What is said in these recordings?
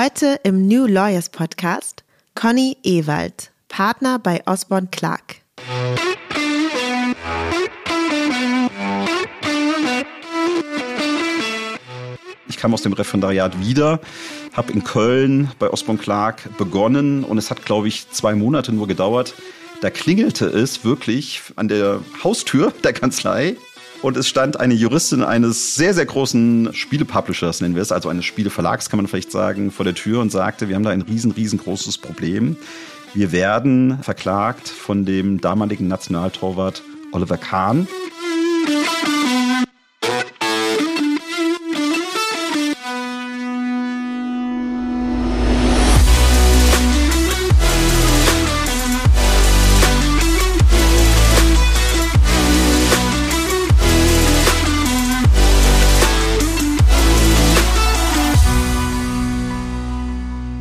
Heute im New Lawyers Podcast Conny Ewald, Partner bei Osborne Clark. Ich kam aus dem Referendariat wieder, habe in Köln bei Osborne Clark begonnen und es hat, glaube ich, zwei Monate nur gedauert. Da klingelte es wirklich an der Haustür der Kanzlei und es stand eine Juristin eines sehr, sehr großen Spielepublishers, nennen wir es, also eines Spieleverlags, kann man vielleicht sagen, vor der Tür und sagte, wir haben da ein riesen, riesengroßes Problem. Wir werden verklagt von dem damaligen Nationaltorwart Oliver Kahn.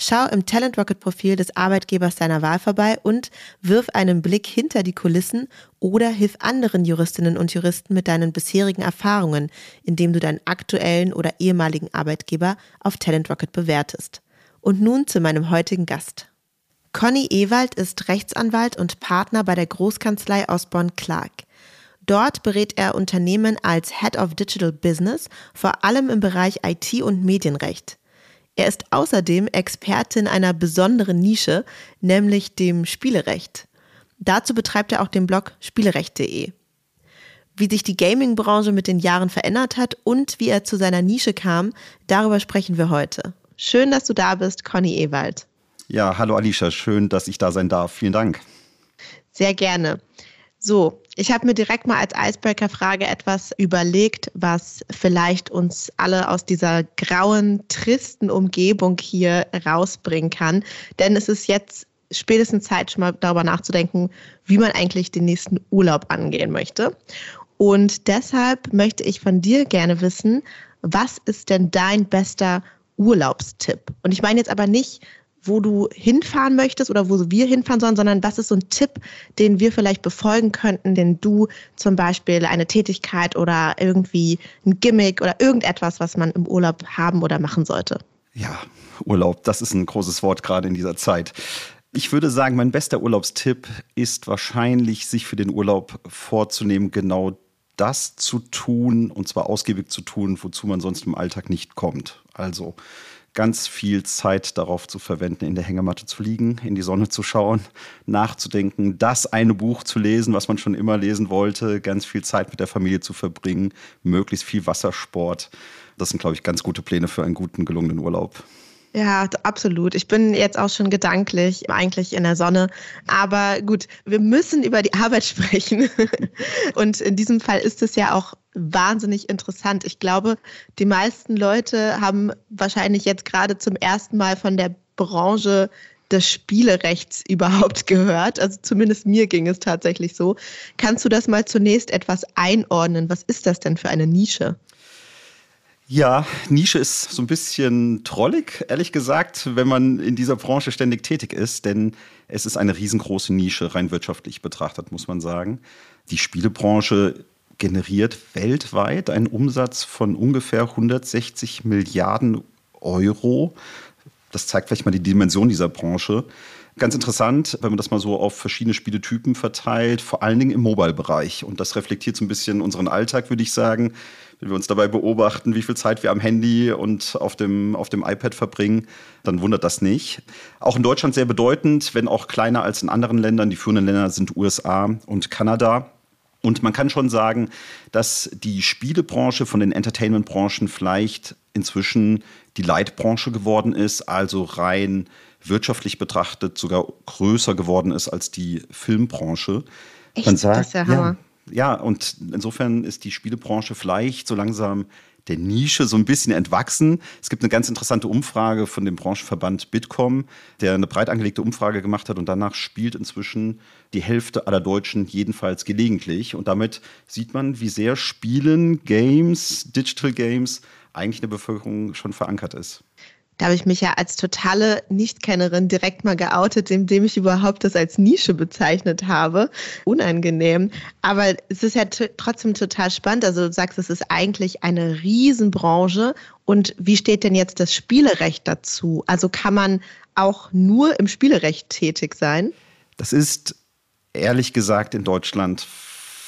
Schau im Talent Rocket Profil des Arbeitgebers deiner Wahl vorbei und wirf einen Blick hinter die Kulissen oder hilf anderen Juristinnen und Juristen mit deinen bisherigen Erfahrungen, indem du deinen aktuellen oder ehemaligen Arbeitgeber auf Talent Rocket bewertest. Und nun zu meinem heutigen Gast. Conny Ewald ist Rechtsanwalt und Partner bei der Großkanzlei Osborne Clark. Dort berät er Unternehmen als Head of Digital Business, vor allem im Bereich IT und Medienrecht. Er ist außerdem Experte in einer besonderen Nische, nämlich dem Spielerecht. Dazu betreibt er auch den Blog spielerecht.de. Wie sich die Gaming-Branche mit den Jahren verändert hat und wie er zu seiner Nische kam, darüber sprechen wir heute. Schön, dass du da bist, Conny Ewald. Ja, hallo Alicia, schön, dass ich da sein darf. Vielen Dank. Sehr gerne. So, ich habe mir direkt mal als Icebreaker-Frage etwas überlegt, was vielleicht uns alle aus dieser grauen, tristen Umgebung hier rausbringen kann. Denn es ist jetzt spätestens Zeit, schon mal darüber nachzudenken, wie man eigentlich den nächsten Urlaub angehen möchte. Und deshalb möchte ich von dir gerne wissen, was ist denn dein bester Urlaubstipp? Und ich meine jetzt aber nicht wo du hinfahren möchtest oder wo wir hinfahren sollen, sondern was ist so ein Tipp, den wir vielleicht befolgen könnten, den du zum Beispiel eine Tätigkeit oder irgendwie ein Gimmick oder irgendetwas, was man im Urlaub haben oder machen sollte? Ja, Urlaub, das ist ein großes Wort gerade in dieser Zeit. Ich würde sagen, mein bester Urlaubstipp ist wahrscheinlich, sich für den Urlaub vorzunehmen, genau das zu tun, und zwar ausgiebig zu tun, wozu man sonst im Alltag nicht kommt. Also ganz viel Zeit darauf zu verwenden, in der Hängematte zu liegen, in die Sonne zu schauen, nachzudenken, das eine Buch zu lesen, was man schon immer lesen wollte, ganz viel Zeit mit der Familie zu verbringen, möglichst viel Wassersport. Das sind, glaube ich, ganz gute Pläne für einen guten, gelungenen Urlaub. Ja, absolut. Ich bin jetzt auch schon gedanklich eigentlich in der Sonne. Aber gut, wir müssen über die Arbeit sprechen. Und in diesem Fall ist es ja auch wahnsinnig interessant. Ich glaube, die meisten Leute haben wahrscheinlich jetzt gerade zum ersten Mal von der Branche des Spielerechts überhaupt gehört. Also zumindest mir ging es tatsächlich so. Kannst du das mal zunächst etwas einordnen? Was ist das denn für eine Nische? Ja, Nische ist so ein bisschen trollig, ehrlich gesagt, wenn man in dieser Branche ständig tätig ist, denn es ist eine riesengroße Nische, rein wirtschaftlich betrachtet, muss man sagen. Die Spielebranche generiert weltweit einen Umsatz von ungefähr 160 Milliarden Euro. Das zeigt vielleicht mal die Dimension dieser Branche. Ganz interessant, wenn man das mal so auf verschiedene Spieletypen verteilt, vor allen Dingen im Mobile-Bereich. Und das reflektiert so ein bisschen unseren Alltag, würde ich sagen. Wenn wir uns dabei beobachten, wie viel Zeit wir am Handy und auf dem, auf dem iPad verbringen, dann wundert das nicht. Auch in Deutschland sehr bedeutend, wenn auch kleiner als in anderen Ländern. Die führenden Länder sind USA und Kanada. Und man kann schon sagen, dass die Spielebranche von den Entertainment-Branchen vielleicht inzwischen die Leitbranche geworden ist, also rein wirtschaftlich betrachtet sogar größer geworden ist als die Filmbranche. Echt? Man sagt, das ist ja Hammer. Ja, ja, und insofern ist die Spielebranche vielleicht so langsam der Nische so ein bisschen entwachsen. Es gibt eine ganz interessante Umfrage von dem Branchenverband Bitkom, der eine breit angelegte Umfrage gemacht hat und danach spielt inzwischen die Hälfte aller Deutschen jedenfalls gelegentlich. Und damit sieht man, wie sehr Spielen, Games, Digital Games eigentlich in der Bevölkerung schon verankert ist. Da habe ich mich ja als totale Nichtkennerin direkt mal geoutet, indem ich überhaupt das als Nische bezeichnet habe. Unangenehm. Aber es ist ja trotzdem total spannend. Also du sagst, es ist eigentlich eine Riesenbranche. Und wie steht denn jetzt das Spielerecht dazu? Also kann man auch nur im Spielerecht tätig sein? Das ist ehrlich gesagt in Deutschland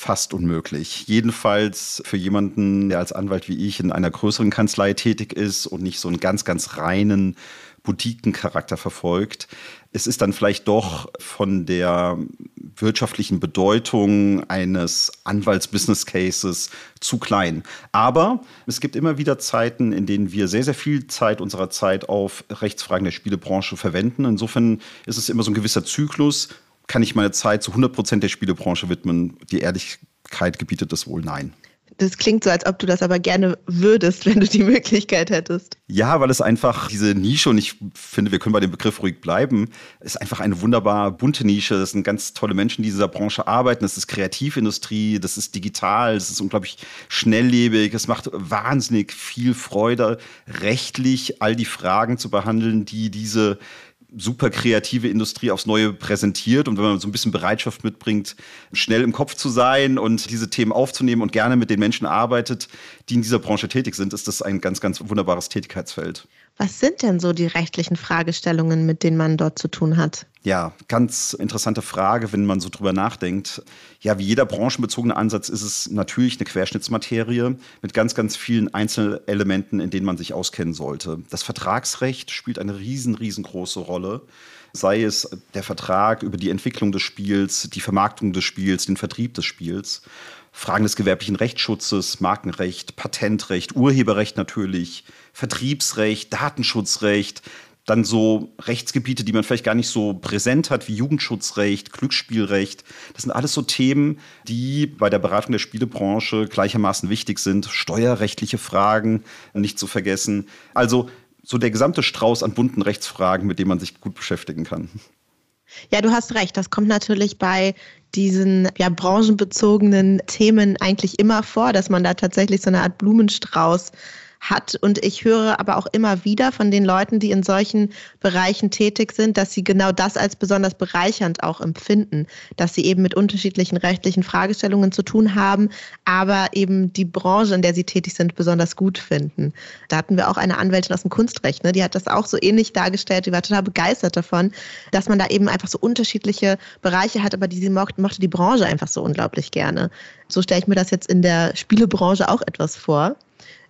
fast unmöglich. Jedenfalls für jemanden, der als Anwalt wie ich in einer größeren Kanzlei tätig ist und nicht so einen ganz, ganz reinen Boutiquencharakter verfolgt. Es ist dann vielleicht doch von der wirtschaftlichen Bedeutung eines Anwalts-Business Cases zu klein. Aber es gibt immer wieder Zeiten, in denen wir sehr, sehr viel Zeit unserer Zeit auf Rechtsfragen der Spielebranche verwenden. Insofern ist es immer so ein gewisser Zyklus kann ich meine Zeit zu 100 Prozent der Spielebranche widmen? Die Ehrlichkeit gebietet das wohl nein. Das klingt so, als ob du das aber gerne würdest, wenn du die Möglichkeit hättest. Ja, weil es einfach diese Nische, und ich finde, wir können bei dem Begriff ruhig bleiben, ist einfach eine wunderbar bunte Nische. Das sind ganz tolle Menschen, die in dieser Branche arbeiten. Das ist Kreativindustrie, das ist digital, das ist unglaublich schnelllebig. Es macht wahnsinnig viel Freude, rechtlich all die Fragen zu behandeln, die diese super kreative Industrie aufs Neue präsentiert und wenn man so ein bisschen Bereitschaft mitbringt, schnell im Kopf zu sein und diese Themen aufzunehmen und gerne mit den Menschen arbeitet, die in dieser Branche tätig sind, ist das ein ganz, ganz wunderbares Tätigkeitsfeld. Was sind denn so die rechtlichen Fragestellungen, mit denen man dort zu tun hat? Ja, ganz interessante Frage, wenn man so drüber nachdenkt. Ja, wie jeder branchenbezogene Ansatz ist es natürlich eine Querschnittsmaterie mit ganz, ganz vielen Einzelelementen, in denen man sich auskennen sollte. Das Vertragsrecht spielt eine riesen, riesengroße Rolle sei es der Vertrag über die Entwicklung des Spiels, die Vermarktung des Spiels, den Vertrieb des Spiels. Fragen des gewerblichen Rechtsschutzes, Markenrecht, Patentrecht, Urheberrecht natürlich, Vertriebsrecht, Datenschutzrecht, dann so Rechtsgebiete, die man vielleicht gar nicht so präsent hat, wie Jugendschutzrecht, Glücksspielrecht. Das sind alles so Themen, die bei der Beratung der Spielebranche gleichermaßen wichtig sind. Steuerrechtliche Fragen nicht zu vergessen. Also so der gesamte Strauß an bunten Rechtsfragen, mit dem man sich gut beschäftigen kann. Ja, du hast recht. Das kommt natürlich bei diesen ja, branchenbezogenen Themen eigentlich immer vor, dass man da tatsächlich so eine Art Blumenstrauß hat. Und ich höre aber auch immer wieder von den Leuten, die in solchen Bereichen tätig sind, dass sie genau das als besonders bereichernd auch empfinden, dass sie eben mit unterschiedlichen rechtlichen Fragestellungen zu tun haben, aber eben die Branche, in der sie tätig sind, besonders gut finden. Da hatten wir auch eine Anwältin aus dem Kunstrecht, ne? die hat das auch so ähnlich dargestellt, die war total begeistert davon, dass man da eben einfach so unterschiedliche Bereiche hat, aber die sie mochte, mochte die Branche einfach so unglaublich gerne. So stelle ich mir das jetzt in der Spielebranche auch etwas vor.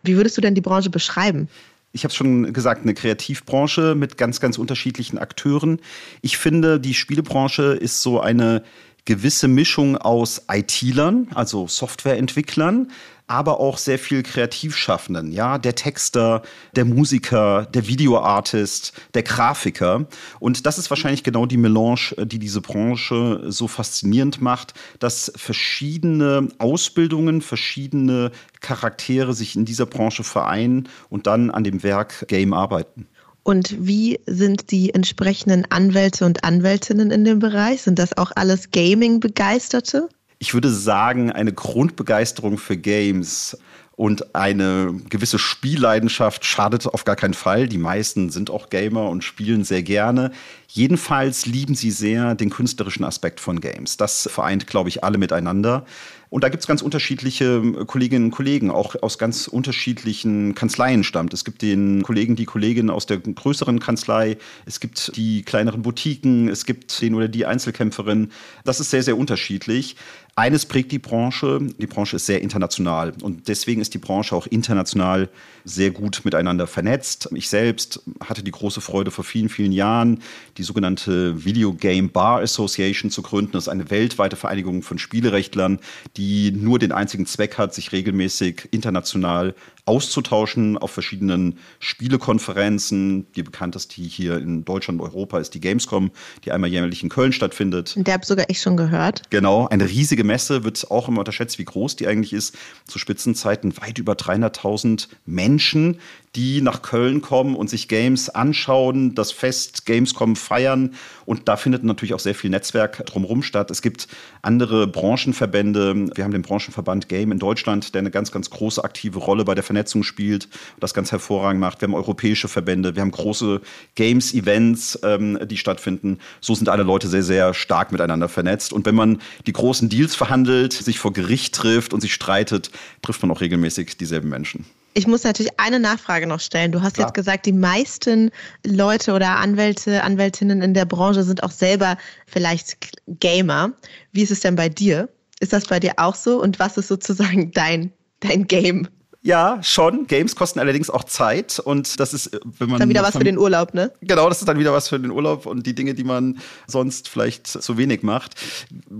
Wie würdest du denn die Branche beschreiben? ich habe es schon gesagt, eine Kreativbranche mit ganz, ganz unterschiedlichen Akteuren. Ich finde, die Spielebranche ist so eine gewisse Mischung aus IT-Lern, also Softwareentwicklern, aber auch sehr viel Kreativschaffenden, ja, der Texter, der Musiker, der Videoartist, der Grafiker. Und das ist wahrscheinlich genau die Melange, die diese Branche so faszinierend macht, dass verschiedene Ausbildungen, verschiedene Charaktere sich in dieser Branche vereinen und dann an dem Werk Game arbeiten. Und wie sind die entsprechenden Anwälte und Anwältinnen in dem Bereich? Sind das auch alles Gaming-Begeisterte? Ich würde sagen, eine Grundbegeisterung für Games und eine gewisse Spielleidenschaft schadet auf gar keinen Fall. Die meisten sind auch Gamer und spielen sehr gerne. Jedenfalls lieben sie sehr den künstlerischen Aspekt von Games. Das vereint, glaube ich, alle miteinander. Und da gibt es ganz unterschiedliche Kolleginnen und Kollegen, auch aus ganz unterschiedlichen Kanzleien stammt. Es gibt den Kollegen, die Kolleginnen aus der größeren Kanzlei, es gibt die kleineren Boutiquen, es gibt den oder die Einzelkämpferin. Das ist sehr, sehr unterschiedlich. Eines prägt die Branche, die Branche ist sehr international und deswegen ist die Branche auch international sehr gut miteinander vernetzt. Ich selbst hatte die große Freude vor vielen, vielen Jahren, die sogenannte Video Game Bar Association zu gründen. Das ist eine weltweite Vereinigung von Spielerechtlern, die die nur den einzigen Zweck hat, sich regelmäßig international auszutauschen auf verschiedenen Spielekonferenzen. Die bekannteste hier in Deutschland und Europa ist die Gamescom, die einmal jährlich in Köln stattfindet. Der habe sogar ich schon gehört. Genau, eine riesige Messe, wird auch immer unterschätzt, wie groß die eigentlich ist. Zu Spitzenzeiten weit über 300.000 Menschen, die nach Köln kommen und sich Games anschauen, das Fest Gamescom feiern. Und da findet natürlich auch sehr viel Netzwerk drumherum statt. Es gibt andere Branchenverbände. Wir haben den Branchenverband Game in Deutschland, der eine ganz, ganz große aktive Rolle bei der Vernetzung spielt und das ganz hervorragend macht. Wir haben europäische Verbände, wir haben große Games-Events, ähm, die stattfinden. So sind alle Leute sehr, sehr stark miteinander vernetzt. Und wenn man die großen Deals verhandelt, sich vor Gericht trifft und sich streitet, trifft man auch regelmäßig dieselben Menschen. Ich muss natürlich eine Nachfrage noch stellen. Du hast Klar. jetzt gesagt, die meisten Leute oder Anwälte, Anwältinnen in der Branche sind auch selber vielleicht Gamer. Wie ist es denn bei dir? Ist das bei dir auch so? Und was ist sozusagen dein, dein Game? Ja, schon. Games kosten allerdings auch Zeit und das ist, äh, wenn man. Dann wieder was für den Urlaub, ne? Genau, das ist dann wieder was für den Urlaub und die Dinge, die man sonst vielleicht zu wenig macht.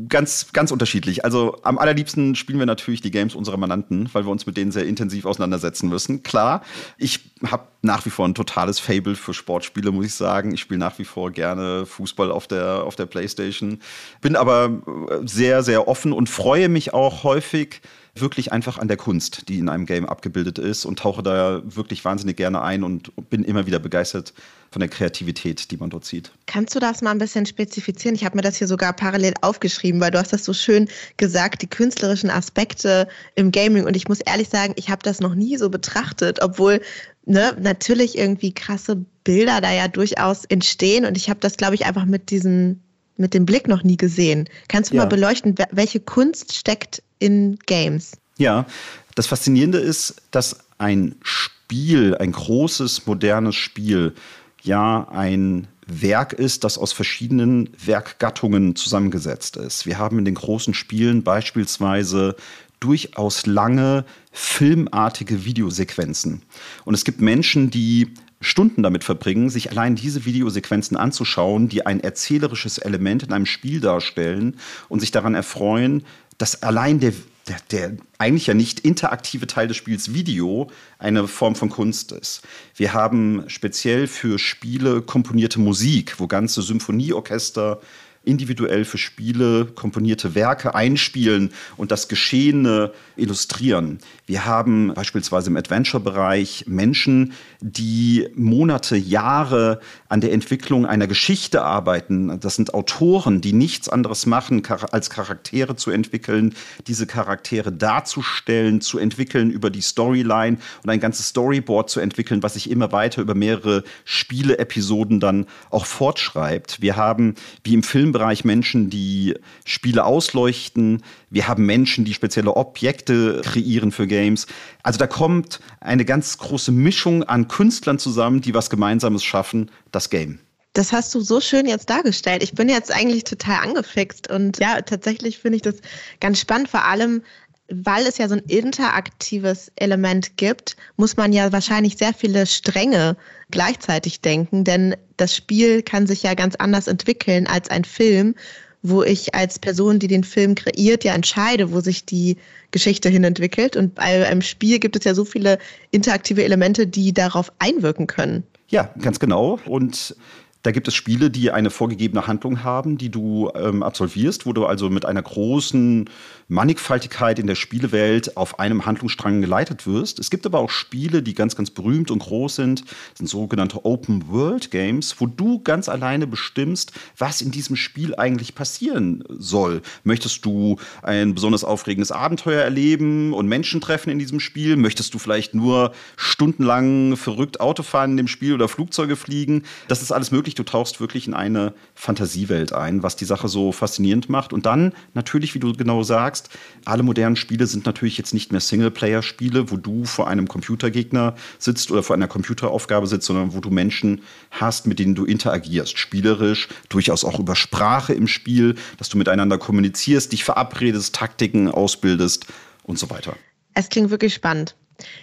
Ganz, ganz unterschiedlich. Also am allerliebsten spielen wir natürlich die Games unserer Mandanten, weil wir uns mit denen sehr intensiv auseinandersetzen müssen. Klar, ich habe nach wie vor ein totales Fable für Sportspiele, muss ich sagen. Ich spiele nach wie vor gerne Fußball auf der, auf der Playstation. Bin aber sehr, sehr offen und freue mich auch häufig, wirklich einfach an der Kunst, die in einem Game abgebildet ist und tauche da wirklich wahnsinnig gerne ein und bin immer wieder begeistert von der Kreativität, die man dort sieht. Kannst du das mal ein bisschen spezifizieren? Ich habe mir das hier sogar parallel aufgeschrieben, weil du hast das so schön gesagt, die künstlerischen Aspekte im Gaming. Und ich muss ehrlich sagen, ich habe das noch nie so betrachtet, obwohl ne, natürlich irgendwie krasse Bilder da ja durchaus entstehen. Und ich habe das, glaube ich, einfach mit diesem mit dem Blick noch nie gesehen. Kannst du ja. mal beleuchten, welche Kunst steckt in Games? Ja, das Faszinierende ist, dass ein Spiel, ein großes, modernes Spiel, ja ein Werk ist, das aus verschiedenen Werkgattungen zusammengesetzt ist. Wir haben in den großen Spielen beispielsweise durchaus lange filmartige Videosequenzen. Und es gibt Menschen, die Stunden damit verbringen, sich allein diese Videosequenzen anzuschauen, die ein erzählerisches Element in einem Spiel darstellen und sich daran erfreuen, dass allein der, der, der eigentlich ja nicht interaktive Teil des Spiels Video eine Form von Kunst ist. Wir haben speziell für Spiele komponierte Musik, wo ganze Symphonieorchester individuell für Spiele komponierte Werke einspielen und das Geschehene illustrieren. Wir haben beispielsweise im Adventure-Bereich Menschen, die Monate, Jahre an der Entwicklung einer Geschichte arbeiten. Das sind Autoren, die nichts anderes machen, als Charaktere zu entwickeln, diese Charaktere darzustellen, zu entwickeln über die Storyline und ein ganzes Storyboard zu entwickeln, was sich immer weiter über mehrere Spiele-Episoden dann auch fortschreibt. Wir haben, wie im Film Bereich Menschen, die Spiele ausleuchten. Wir haben Menschen, die spezielle Objekte kreieren für Games. Also da kommt eine ganz große Mischung an Künstlern zusammen, die was Gemeinsames schaffen, das Game. Das hast du so schön jetzt dargestellt. Ich bin jetzt eigentlich total angefixt und ja, tatsächlich finde ich das ganz spannend, vor allem weil es ja so ein interaktives Element gibt, muss man ja wahrscheinlich sehr viele Stränge gleichzeitig denken, denn das Spiel kann sich ja ganz anders entwickeln als ein Film, wo ich als Person, die den Film kreiert, ja entscheide, wo sich die Geschichte hin entwickelt. Und bei einem Spiel gibt es ja so viele interaktive Elemente, die darauf einwirken können. Ja, ganz genau. Und da gibt es Spiele, die eine vorgegebene Handlung haben, die du ähm, absolvierst, wo du also mit einer großen Mannigfaltigkeit in der Spielewelt auf einem Handlungsstrang geleitet wirst. Es gibt aber auch Spiele, die ganz, ganz berühmt und groß sind. Das sind sogenannte Open World Games, wo du ganz alleine bestimmst, was in diesem Spiel eigentlich passieren soll. Möchtest du ein besonders aufregendes Abenteuer erleben und Menschen treffen in diesem Spiel? Möchtest du vielleicht nur stundenlang verrückt Auto fahren in dem Spiel oder Flugzeuge fliegen? Das ist alles möglich wirklich, du tauchst wirklich in eine Fantasiewelt ein, was die Sache so faszinierend macht. Und dann natürlich, wie du genau sagst, alle modernen Spiele sind natürlich jetzt nicht mehr Singleplayer-Spiele, wo du vor einem Computergegner sitzt oder vor einer Computeraufgabe sitzt, sondern wo du Menschen hast, mit denen du interagierst, spielerisch, durchaus auch über Sprache im Spiel, dass du miteinander kommunizierst, dich verabredest, Taktiken ausbildest und so weiter. Es klingt wirklich spannend.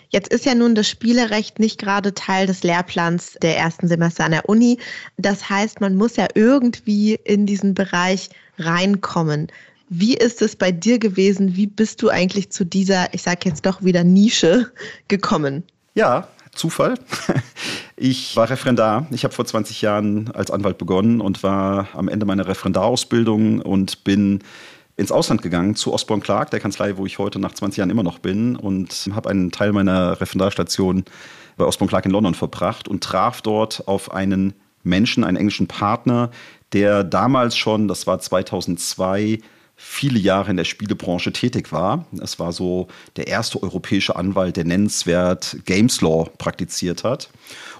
Jetzt ist ja nun das Spielerecht nicht gerade Teil des Lehrplans der ersten Semester an der Uni. Das heißt, man muss ja irgendwie in diesen Bereich reinkommen. Wie ist es bei dir gewesen? Wie bist du eigentlich zu dieser, ich sage jetzt doch wieder Nische gekommen? Ja, Zufall. Ich war Referendar. Ich habe vor 20 Jahren als Anwalt begonnen und war am Ende meiner Referendarausbildung und bin ins Ausland gegangen zu Osborne Clark, der Kanzlei, wo ich heute nach 20 Jahren immer noch bin und habe einen Teil meiner Referendarstation bei Osborne Clark in London verbracht und traf dort auf einen Menschen, einen englischen Partner, der damals schon, das war 2002, viele Jahre in der Spielebranche tätig war. Es war so der erste europäische Anwalt, der nennenswert Games Law praktiziert hat.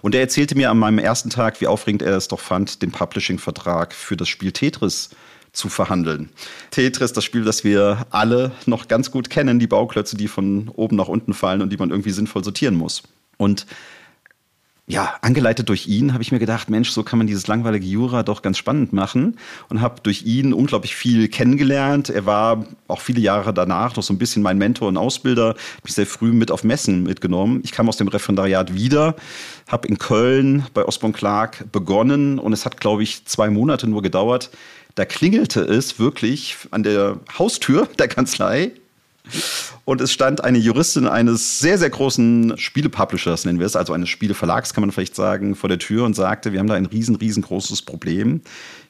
Und er erzählte mir an meinem ersten Tag, wie aufregend er es doch fand, den Publishing-Vertrag für das Spiel Tetris zu verhandeln. Tetris, das Spiel, das wir alle noch ganz gut kennen, die Bauklötze, die von oben nach unten fallen und die man irgendwie sinnvoll sortieren muss. Und ja, angeleitet durch ihn habe ich mir gedacht, Mensch, so kann man dieses langweilige Jura doch ganz spannend machen und habe durch ihn unglaublich viel kennengelernt. Er war auch viele Jahre danach noch so ein bisschen mein Mentor und Ausbilder, mich sehr früh mit auf Messen mitgenommen. Ich kam aus dem Referendariat wieder, habe in Köln bei Osborne Clark begonnen und es hat, glaube ich, zwei Monate nur gedauert, da klingelte es wirklich an der Haustür der Kanzlei. Und es stand eine Juristin eines sehr, sehr großen Spielepublishers, nennen wir es, also eines Spieleverlags, kann man vielleicht sagen, vor der Tür und sagte, wir haben da ein riesen, riesengroßes Problem.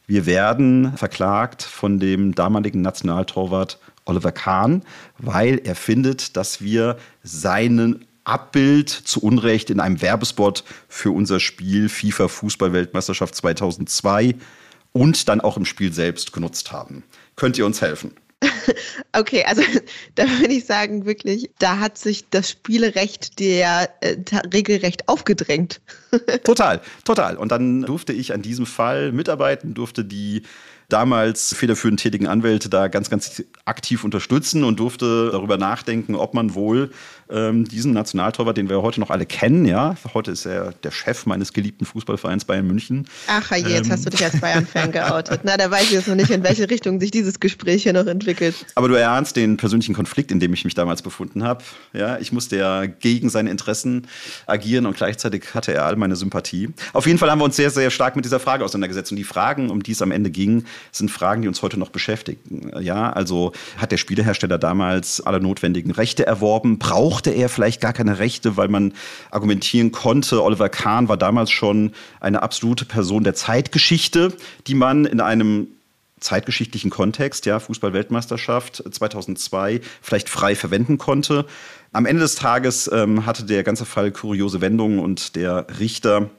Wir werden verklagt von dem damaligen Nationaltorwart Oliver Kahn, weil er findet, dass wir seinen Abbild zu Unrecht in einem Werbespot für unser Spiel FIFA Fußball-Weltmeisterschaft 2002 und dann auch im Spiel selbst genutzt haben. Könnt ihr uns helfen? Okay, also da würde ich sagen, wirklich, da hat sich das Spielerecht der äh, regelrecht aufgedrängt. total, total. Und dann durfte ich an diesem Fall mitarbeiten, durfte die damals federführend tätigen Anwälte da ganz, ganz aktiv unterstützen und durfte darüber nachdenken, ob man wohl ähm, diesen Nationaltorwart, den wir heute noch alle kennen, ja, heute ist er der Chef meines geliebten Fußballvereins Bayern München. Ach je, jetzt ähm, hast du dich als Bayern-Fan geoutet. Na, da weiß ich jetzt noch nicht, in welche Richtung sich dieses Gespräch hier noch entwickelt. Aber du erahnst den persönlichen Konflikt, in dem ich mich damals befunden habe. Ja, ich musste ja gegen seine Interessen agieren und gleichzeitig hatte er all meine Sympathie. Auf jeden Fall haben wir uns sehr, sehr stark mit dieser Frage auseinandergesetzt. Und die Fragen, um die es am Ende ging, sind Fragen, die uns heute noch beschäftigen. Ja, also hat der Spielehersteller damals alle notwendigen Rechte erworben? Brauchte er vielleicht gar keine Rechte, weil man argumentieren konnte, Oliver Kahn war damals schon eine absolute Person der Zeitgeschichte, die man in einem zeitgeschichtlichen Kontext, ja, Fußball-Weltmeisterschaft 2002 vielleicht frei verwenden konnte. Am Ende des Tages ähm, hatte der ganze Fall kuriose Wendungen und der Richter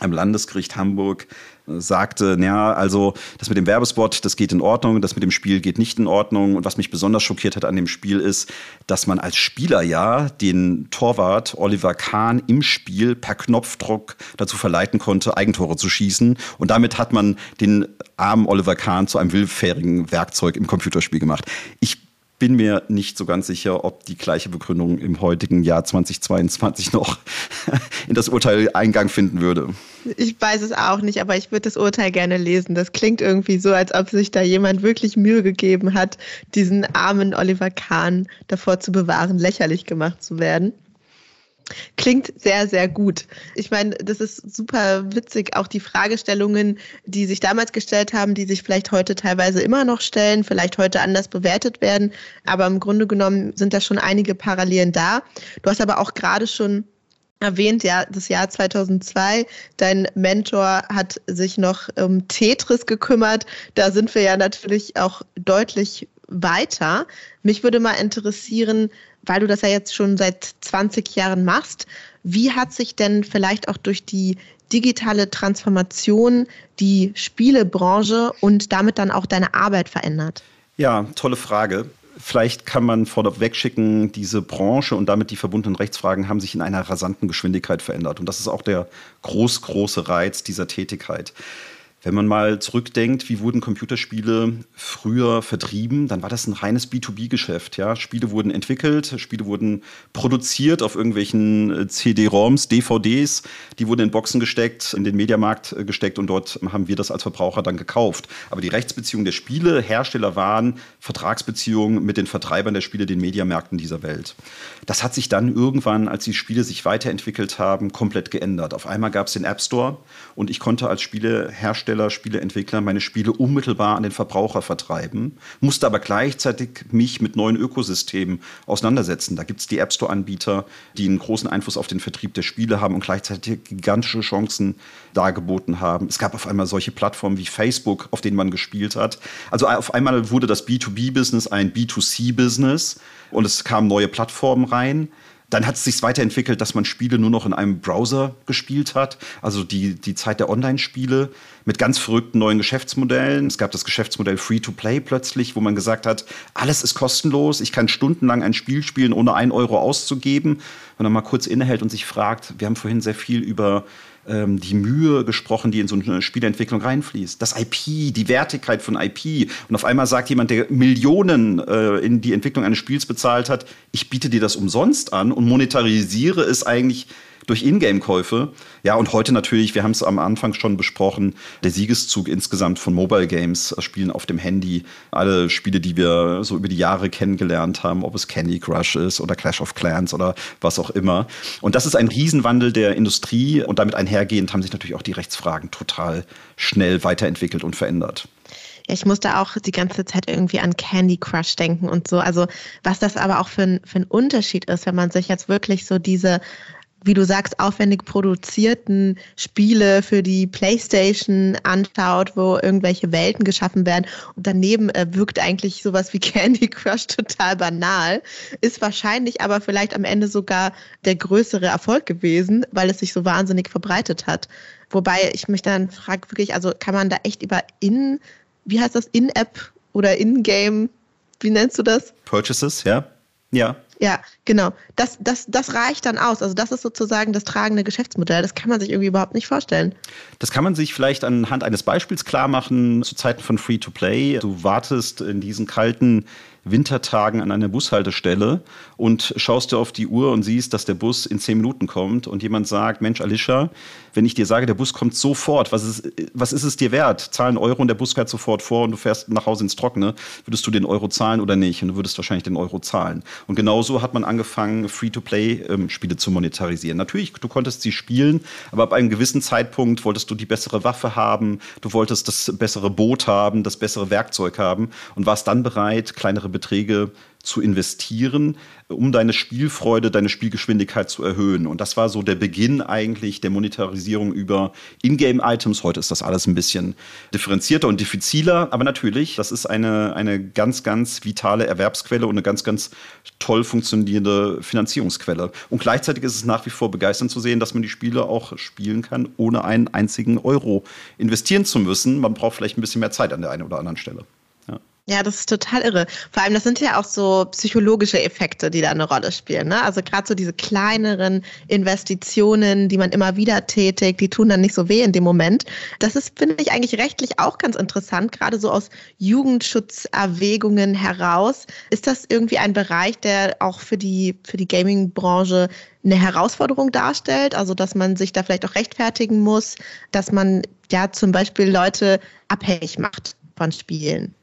am Landesgericht Hamburg sagte, naja, also das mit dem Werbespot, das geht in Ordnung, das mit dem Spiel geht nicht in Ordnung. Und was mich besonders schockiert hat an dem Spiel ist, dass man als Spieler ja den Torwart Oliver Kahn im Spiel per Knopfdruck dazu verleiten konnte, Eigentore zu schießen. Und damit hat man den armen Oliver Kahn zu einem willfährigen Werkzeug im Computerspiel gemacht. Ich bin mir nicht so ganz sicher, ob die gleiche Begründung im heutigen Jahr 2022 noch in das Urteil Eingang finden würde. Ich weiß es auch nicht, aber ich würde das Urteil gerne lesen. Das klingt irgendwie so, als ob sich da jemand wirklich Mühe gegeben hat, diesen armen Oliver Kahn davor zu bewahren, lächerlich gemacht zu werden. Klingt sehr, sehr gut. Ich meine, das ist super witzig, auch die Fragestellungen, die sich damals gestellt haben, die sich vielleicht heute teilweise immer noch stellen, vielleicht heute anders bewertet werden. Aber im Grunde genommen sind da schon einige Parallelen da. Du hast aber auch gerade schon erwähnt, ja, das Jahr 2002. Dein Mentor hat sich noch um Tetris gekümmert. Da sind wir ja natürlich auch deutlich weiter. Mich würde mal interessieren, weil du das ja jetzt schon seit 20 Jahren machst, wie hat sich denn vielleicht auch durch die digitale Transformation die Spielebranche und damit dann auch deine Arbeit verändert? Ja, tolle Frage. Vielleicht kann man vorweg schicken, diese Branche und damit die verbundenen Rechtsfragen haben sich in einer rasanten Geschwindigkeit verändert. Und das ist auch der groß, große Reiz dieser Tätigkeit. Wenn man mal zurückdenkt, wie wurden Computerspiele früher vertrieben, dann war das ein reines B2B-Geschäft. Ja? Spiele wurden entwickelt, Spiele wurden produziert auf irgendwelchen äh, CD-ROMs, DVDs, die wurden in Boxen gesteckt, in den Mediamarkt äh, gesteckt und dort haben wir das als Verbraucher dann gekauft. Aber die Rechtsbeziehungen der Spiele, Hersteller waren Vertragsbeziehungen mit den Vertreibern der Spiele, den Mediamärkten dieser Welt. Das hat sich dann irgendwann, als die Spiele sich weiterentwickelt haben, komplett geändert. Auf einmal gab es den App Store und ich konnte als Spielehersteller Spielehersteller, Spieleentwickler meine Spiele unmittelbar an den Verbraucher vertreiben, musste aber gleichzeitig mich mit neuen Ökosystemen auseinandersetzen. Da gibt es die App Store-Anbieter, die einen großen Einfluss auf den Vertrieb der Spiele haben und gleichzeitig gigantische Chancen dargeboten haben. Es gab auf einmal solche Plattformen wie Facebook, auf denen man gespielt hat. Also auf einmal wurde das B2B-Business ein B2C-Business und es kamen neue Plattformen rein. Dann hat es sich weiterentwickelt, dass man Spiele nur noch in einem Browser gespielt hat. Also die, die Zeit der Online-Spiele mit ganz verrückten neuen Geschäftsmodellen. Es gab das Geschäftsmodell Free-to-Play plötzlich, wo man gesagt hat, alles ist kostenlos. Ich kann stundenlang ein Spiel spielen, ohne einen Euro auszugeben. Wenn man mal kurz innehält und sich fragt, wir haben vorhin sehr viel über ähm, die Mühe gesprochen, die in so eine Spielentwicklung reinfließt. Das IP, die Wertigkeit von IP. Und auf einmal sagt jemand, der Millionen äh, in die Entwicklung eines Spiels bezahlt hat, ich biete dir das umsonst an und monetarisiere es eigentlich durch Ingame-Käufe. Ja, und heute natürlich, wir haben es am Anfang schon besprochen, der Siegeszug insgesamt von Mobile Games, äh, Spielen auf dem Handy. Alle Spiele, die wir so über die Jahre kennengelernt haben, ob es Candy Crush ist oder Clash of Clans oder was auch immer. Und das ist ein Riesenwandel der Industrie und damit einhergehend haben sich natürlich auch die Rechtsfragen total schnell weiterentwickelt und verändert. Ja, ich musste auch die ganze Zeit irgendwie an Candy Crush denken und so. Also was das aber auch für ein, für ein Unterschied ist, wenn man sich jetzt wirklich so diese wie du sagst, aufwendig produzierten Spiele für die PlayStation anschaut, wo irgendwelche Welten geschaffen werden und daneben äh, wirkt eigentlich sowas wie Candy Crush total banal, ist wahrscheinlich aber vielleicht am Ende sogar der größere Erfolg gewesen, weil es sich so wahnsinnig verbreitet hat. Wobei ich mich dann frage, wirklich, also kann man da echt über in, wie heißt das, In-App oder In-Game, wie nennst du das? Purchases, ja. Ja. Ja, genau. Das, das, das reicht dann aus. Also das ist sozusagen das tragende Geschäftsmodell. Das kann man sich irgendwie überhaupt nicht vorstellen. Das kann man sich vielleicht anhand eines Beispiels klar machen zu Zeiten von Free-to-Play. Du wartest in diesen kalten Wintertagen an einer Bushaltestelle und schaust dir auf die Uhr und siehst, dass der Bus in zehn Minuten kommt und jemand sagt, Mensch, Alicia, wenn ich dir sage, der Bus kommt sofort, was ist, was ist es dir wert? Zahlen Euro und der Bus fährt sofort vor und du fährst nach Hause ins Trockene. Würdest du den Euro zahlen oder nicht? Und du würdest wahrscheinlich den Euro zahlen. Und genauso hat man angefangen, Free-to-Play-Spiele ähm, zu monetarisieren. Natürlich, du konntest sie spielen, aber ab einem gewissen Zeitpunkt wolltest du die bessere Waffe haben, du wolltest das bessere Boot haben, das bessere Werkzeug haben und warst dann bereit, kleinere Beträge zu investieren, um deine Spielfreude, deine Spielgeschwindigkeit zu erhöhen. Und das war so der Beginn eigentlich der Monetarisierung über Ingame-Items. Heute ist das alles ein bisschen differenzierter und diffiziler. Aber natürlich, das ist eine, eine ganz, ganz vitale Erwerbsquelle und eine ganz, ganz toll funktionierende Finanzierungsquelle. Und gleichzeitig ist es nach wie vor begeisternd zu sehen, dass man die Spiele auch spielen kann, ohne einen einzigen Euro investieren zu müssen. Man braucht vielleicht ein bisschen mehr Zeit an der einen oder anderen Stelle. Ja, das ist total irre. Vor allem, das sind ja auch so psychologische Effekte, die da eine Rolle spielen. Ne? Also gerade so diese kleineren Investitionen, die man immer wieder tätigt, die tun dann nicht so weh in dem Moment. Das ist, finde ich, eigentlich rechtlich auch ganz interessant, gerade so aus Jugendschutzerwägungen heraus. Ist das irgendwie ein Bereich, der auch für die, für die Gaming-Branche eine Herausforderung darstellt? Also, dass man sich da vielleicht auch rechtfertigen muss, dass man ja zum Beispiel Leute abhängig macht von Spielen?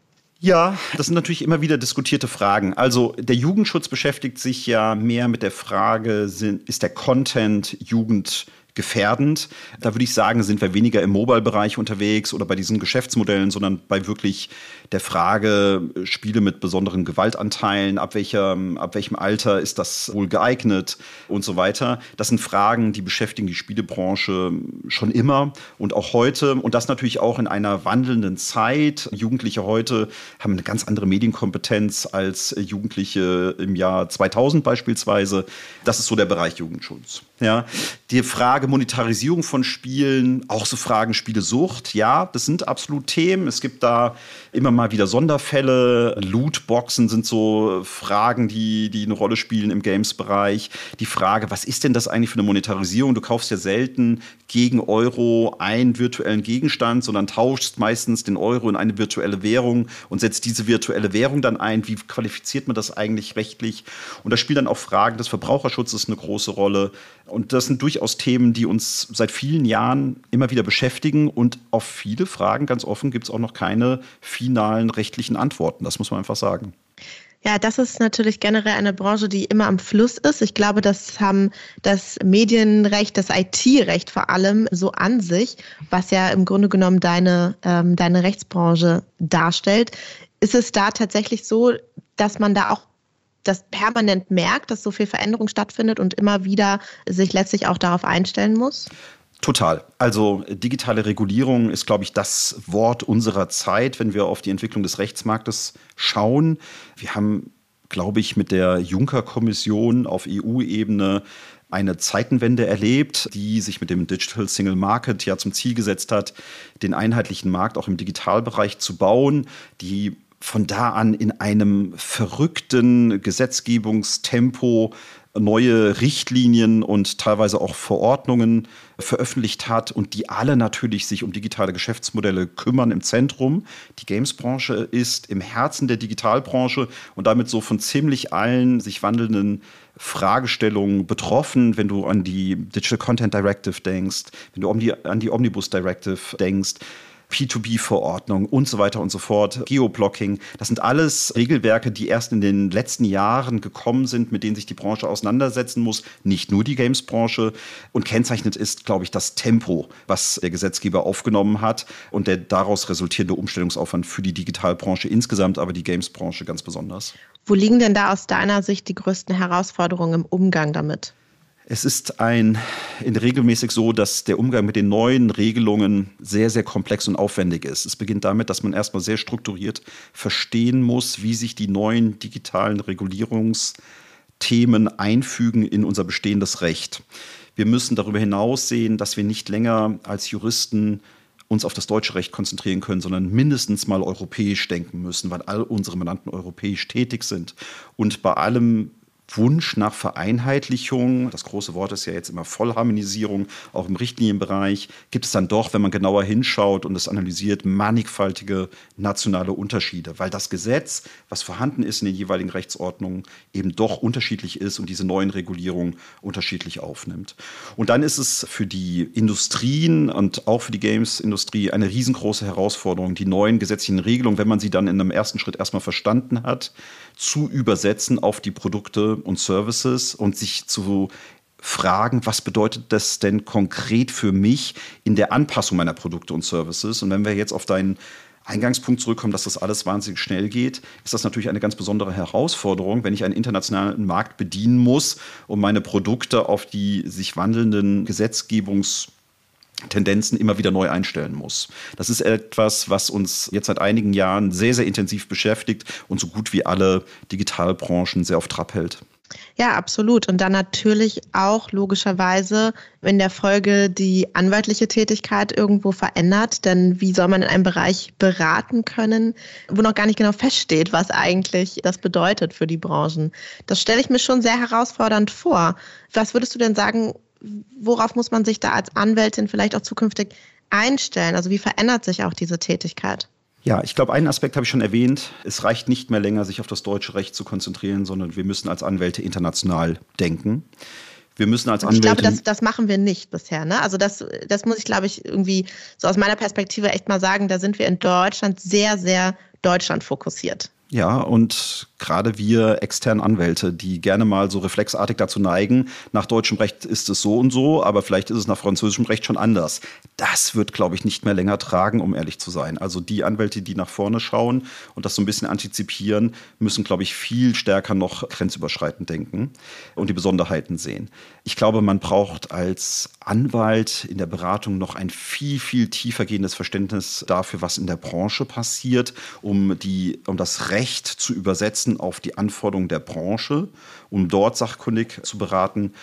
Ja, das sind natürlich immer wieder diskutierte Fragen. Also der Jugendschutz beschäftigt sich ja mehr mit der Frage, ist der Content Jugend gefährdend. Da würde ich sagen, sind wir weniger im Mobile-Bereich unterwegs oder bei diesen Geschäftsmodellen, sondern bei wirklich der Frage, Spiele mit besonderen Gewaltanteilen, ab, welcher, ab welchem Alter ist das wohl geeignet und so weiter. Das sind Fragen, die beschäftigen die Spielebranche schon immer und auch heute. Und das natürlich auch in einer wandelnden Zeit. Jugendliche heute haben eine ganz andere Medienkompetenz als Jugendliche im Jahr 2000 beispielsweise. Das ist so der Bereich Jugendschutz. Ja, die Frage Monetarisierung von Spielen, auch so Fragen Spielesucht, ja, das sind absolut Themen. Es gibt da immer mal wieder Sonderfälle. Lootboxen sind so Fragen, die, die eine Rolle spielen im Games-Bereich. Die Frage, was ist denn das eigentlich für eine Monetarisierung? Du kaufst ja selten gegen Euro einen virtuellen Gegenstand, sondern tauschst meistens den Euro in eine virtuelle Währung und setzt diese virtuelle Währung dann ein. Wie qualifiziert man das eigentlich rechtlich? Und da spielen dann auch Fragen des Verbraucherschutzes eine große Rolle. Und das sind durchaus Themen, die uns seit vielen Jahren immer wieder beschäftigen. Und auf viele Fragen, ganz offen, gibt es auch noch keine finalen rechtlichen Antworten. Das muss man einfach sagen. Ja, das ist natürlich generell eine Branche, die immer am Fluss ist. Ich glaube, das haben das Medienrecht, das IT-Recht vor allem so an sich, was ja im Grunde genommen deine, ähm, deine Rechtsbranche darstellt. Ist es da tatsächlich so, dass man da auch das permanent merkt, dass so viel Veränderung stattfindet und immer wieder sich letztlich auch darauf einstellen muss? Total. Also digitale Regulierung ist, glaube ich, das Wort unserer Zeit, wenn wir auf die Entwicklung des Rechtsmarktes schauen. Wir haben, glaube ich, mit der Juncker-Kommission auf EU-Ebene eine Zeitenwende erlebt, die sich mit dem Digital Single Market ja zum Ziel gesetzt hat, den einheitlichen Markt auch im Digitalbereich zu bauen, die von da an in einem verrückten Gesetzgebungstempo neue Richtlinien und teilweise auch Verordnungen veröffentlicht hat und die alle natürlich sich um digitale Geschäftsmodelle kümmern im Zentrum. Die Games-Branche ist im Herzen der Digitalbranche und damit so von ziemlich allen sich wandelnden Fragestellungen betroffen, wenn du an die Digital Content Directive denkst, wenn du an die, Omnibus Directive denkst. P2B-Verordnung und so weiter und so fort, Geoblocking. Das sind alles Regelwerke, die erst in den letzten Jahren gekommen sind, mit denen sich die Branche auseinandersetzen muss. Nicht nur die Games-Branche. Und kennzeichnet ist, glaube ich, das Tempo, was der Gesetzgeber aufgenommen hat und der daraus resultierende Umstellungsaufwand für die Digitalbranche insgesamt, aber die Games-Branche ganz besonders. Wo liegen denn da aus deiner Sicht die größten Herausforderungen im Umgang damit? Es ist ein, in regelmäßig so, dass der Umgang mit den neuen Regelungen sehr, sehr komplex und aufwendig ist. Es beginnt damit, dass man erstmal sehr strukturiert verstehen muss, wie sich die neuen digitalen Regulierungsthemen einfügen in unser bestehendes Recht. Wir müssen darüber hinaus sehen, dass wir nicht länger als Juristen uns auf das deutsche Recht konzentrieren können, sondern mindestens mal europäisch denken müssen, weil all unsere Mandanten europäisch tätig sind. Und bei allem Wunsch nach Vereinheitlichung, das große Wort ist ja jetzt immer Vollharmonisierung, auch im Richtlinienbereich, gibt es dann doch, wenn man genauer hinschaut und es analysiert, mannigfaltige nationale Unterschiede, weil das Gesetz, was vorhanden ist in den jeweiligen Rechtsordnungen, eben doch unterschiedlich ist und diese neuen Regulierungen unterschiedlich aufnimmt. Und dann ist es für die Industrien und auch für die Games-Industrie eine riesengroße Herausforderung, die neuen gesetzlichen Regelungen, wenn man sie dann in einem ersten Schritt erstmal verstanden hat, zu übersetzen auf die Produkte und Services und sich zu fragen, was bedeutet das denn konkret für mich in der Anpassung meiner Produkte und Services? Und wenn wir jetzt auf deinen Eingangspunkt zurückkommen, dass das alles wahnsinnig schnell geht, ist das natürlich eine ganz besondere Herausforderung, wenn ich einen internationalen Markt bedienen muss, um meine Produkte auf die sich wandelnden Gesetzgebungs- Tendenzen immer wieder neu einstellen muss. Das ist etwas, was uns jetzt seit einigen Jahren sehr, sehr intensiv beschäftigt und so gut wie alle Digitalbranchen sehr auf Trab hält. Ja, absolut. Und dann natürlich auch logischerweise in der Folge die anwaltliche Tätigkeit irgendwo verändert. Denn wie soll man in einem Bereich beraten können, wo noch gar nicht genau feststeht, was eigentlich das bedeutet für die Branchen? Das stelle ich mir schon sehr herausfordernd vor. Was würdest du denn sagen, worauf muss man sich da als Anwältin vielleicht auch zukünftig einstellen? Also wie verändert sich auch diese Tätigkeit? Ja, ich glaube, einen Aspekt habe ich schon erwähnt. Es reicht nicht mehr länger, sich auf das deutsche Recht zu konzentrieren, sondern wir müssen als Anwälte international denken. Wir müssen als Anwälte. Ich glaube, das, das machen wir nicht bisher. Ne? Also das, das muss ich, glaube ich, irgendwie so aus meiner Perspektive echt mal sagen. Da sind wir in Deutschland sehr, sehr Deutschland fokussiert. Ja, und gerade wir externen Anwälte, die gerne mal so reflexartig dazu neigen, nach deutschem Recht ist es so und so, aber vielleicht ist es nach französischem Recht schon anders. Das wird, glaube ich, nicht mehr länger tragen, um ehrlich zu sein. Also die Anwälte, die nach vorne schauen und das so ein bisschen antizipieren, müssen, glaube ich, viel stärker noch grenzüberschreitend denken und die Besonderheiten sehen. Ich glaube, man braucht als Anwalt in der Beratung noch ein viel, viel tiefer gehendes Verständnis dafür, was in der Branche passiert, um, die, um das Recht zu übersetzen auf die Anforderungen der Branche, um dort sachkundig zu beraten.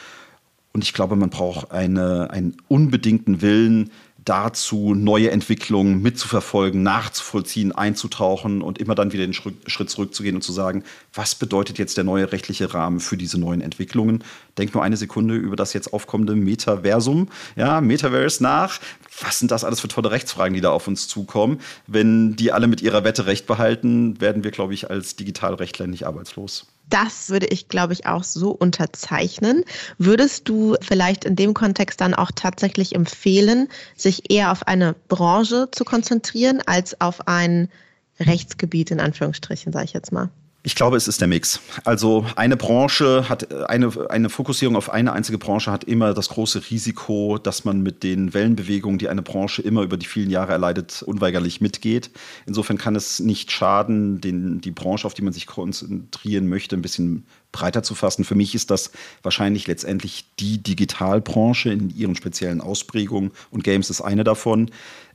Und ich glaube, man braucht eine, einen unbedingten Willen, dazu, neue Entwicklungen mitzuverfolgen, nachzuvollziehen, einzutauchen und immer dann wieder den Schritt zurückzugehen und zu sagen, was bedeutet jetzt der neue rechtliche Rahmen für diese neuen Entwicklungen? Denk nur eine Sekunde über das jetzt aufkommende Metaversum, ja, Metaverse nach. Was sind das alles für tolle Rechtsfragen, die da auf uns zukommen? Wenn die alle mit ihrer Wette recht behalten, werden wir, glaube ich, als Digitalrechtler nicht arbeitslos. Das würde ich, glaube ich, auch so unterzeichnen. Würdest du vielleicht in dem Kontext dann auch tatsächlich empfehlen, sich eher auf eine Branche zu konzentrieren als auf ein Rechtsgebiet in Anführungsstrichen, sage ich jetzt mal? Ich glaube, es ist der Mix. Also eine Branche hat eine, eine Fokussierung auf eine einzige Branche hat immer das große Risiko, dass man mit den Wellenbewegungen, die eine Branche immer über die vielen Jahre erleidet, unweigerlich mitgeht. Insofern kann es nicht schaden, den, die Branche, auf die man sich konzentrieren möchte, ein bisschen breiter zu fassen. Für mich ist das wahrscheinlich letztendlich die Digitalbranche in ihren speziellen Ausprägungen und Games ist eine davon.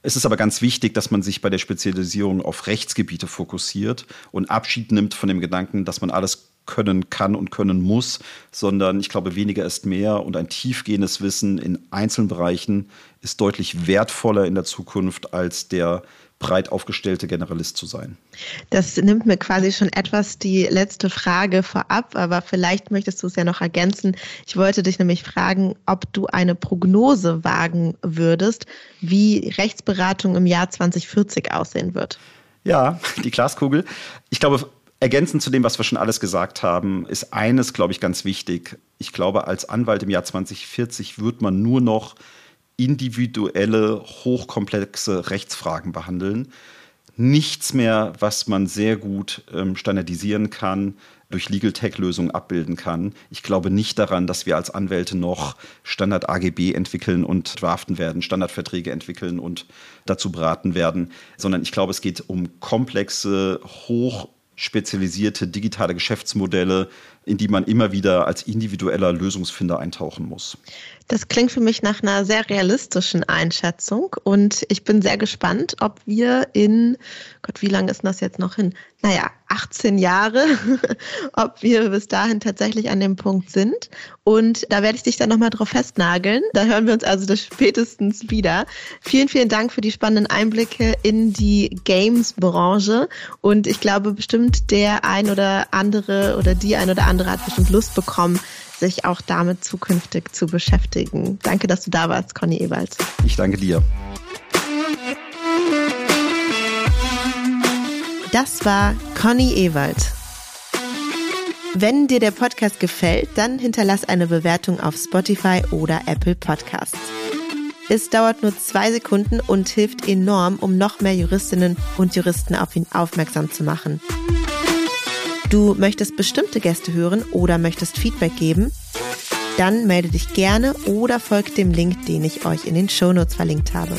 Es ist aber ganz wichtig, dass man sich bei der Spezialisierung auf Rechtsgebiete fokussiert und Abschied nimmt von dem Gedanken, dass man alles können kann und können muss, sondern ich glaube, weniger ist mehr und ein tiefgehendes Wissen in einzelnen Bereichen ist deutlich wertvoller in der Zukunft als der breit aufgestellte Generalist zu sein. Das nimmt mir quasi schon etwas die letzte Frage vorab, aber vielleicht möchtest du es ja noch ergänzen. Ich wollte dich nämlich fragen, ob du eine Prognose wagen würdest, wie Rechtsberatung im Jahr 2040 aussehen wird. Ja, die Glaskugel. Ich glaube, ergänzend zu dem, was wir schon alles gesagt haben, ist eines, glaube ich, ganz wichtig. Ich glaube, als Anwalt im Jahr 2040 wird man nur noch individuelle, hochkomplexe Rechtsfragen behandeln. Nichts mehr, was man sehr gut ähm, standardisieren kann, durch Legal Tech-Lösungen abbilden kann. Ich glaube nicht daran, dass wir als Anwälte noch Standard-AGB entwickeln und draften werden, Standardverträge entwickeln und dazu beraten werden, sondern ich glaube, es geht um komplexe, hoch spezialisierte digitale Geschäftsmodelle, in die man immer wieder als individueller Lösungsfinder eintauchen muss. Das klingt für mich nach einer sehr realistischen Einschätzung und ich bin sehr gespannt, ob wir in, Gott, wie lange ist das jetzt noch hin? Naja, 18 Jahre, ob wir bis dahin tatsächlich an dem Punkt sind. Und da werde ich dich dann nochmal drauf festnageln. Da hören wir uns also das spätestens wieder. Vielen, vielen Dank für die spannenden Einblicke in die Games-Branche. Und ich glaube bestimmt, der ein oder andere oder die ein oder andere hat bestimmt Lust bekommen, sich auch damit zukünftig zu beschäftigen. Danke, dass du da warst, Conny Ewald. Ich danke dir. Das war Conny Ewald. Wenn dir der Podcast gefällt, dann hinterlass eine Bewertung auf Spotify oder Apple Podcasts. Es dauert nur zwei Sekunden und hilft enorm, um noch mehr Juristinnen und Juristen auf ihn aufmerksam zu machen. Du möchtest bestimmte Gäste hören oder möchtest Feedback geben? Dann melde dich gerne oder folg dem Link, den ich euch in den Shownotes verlinkt habe.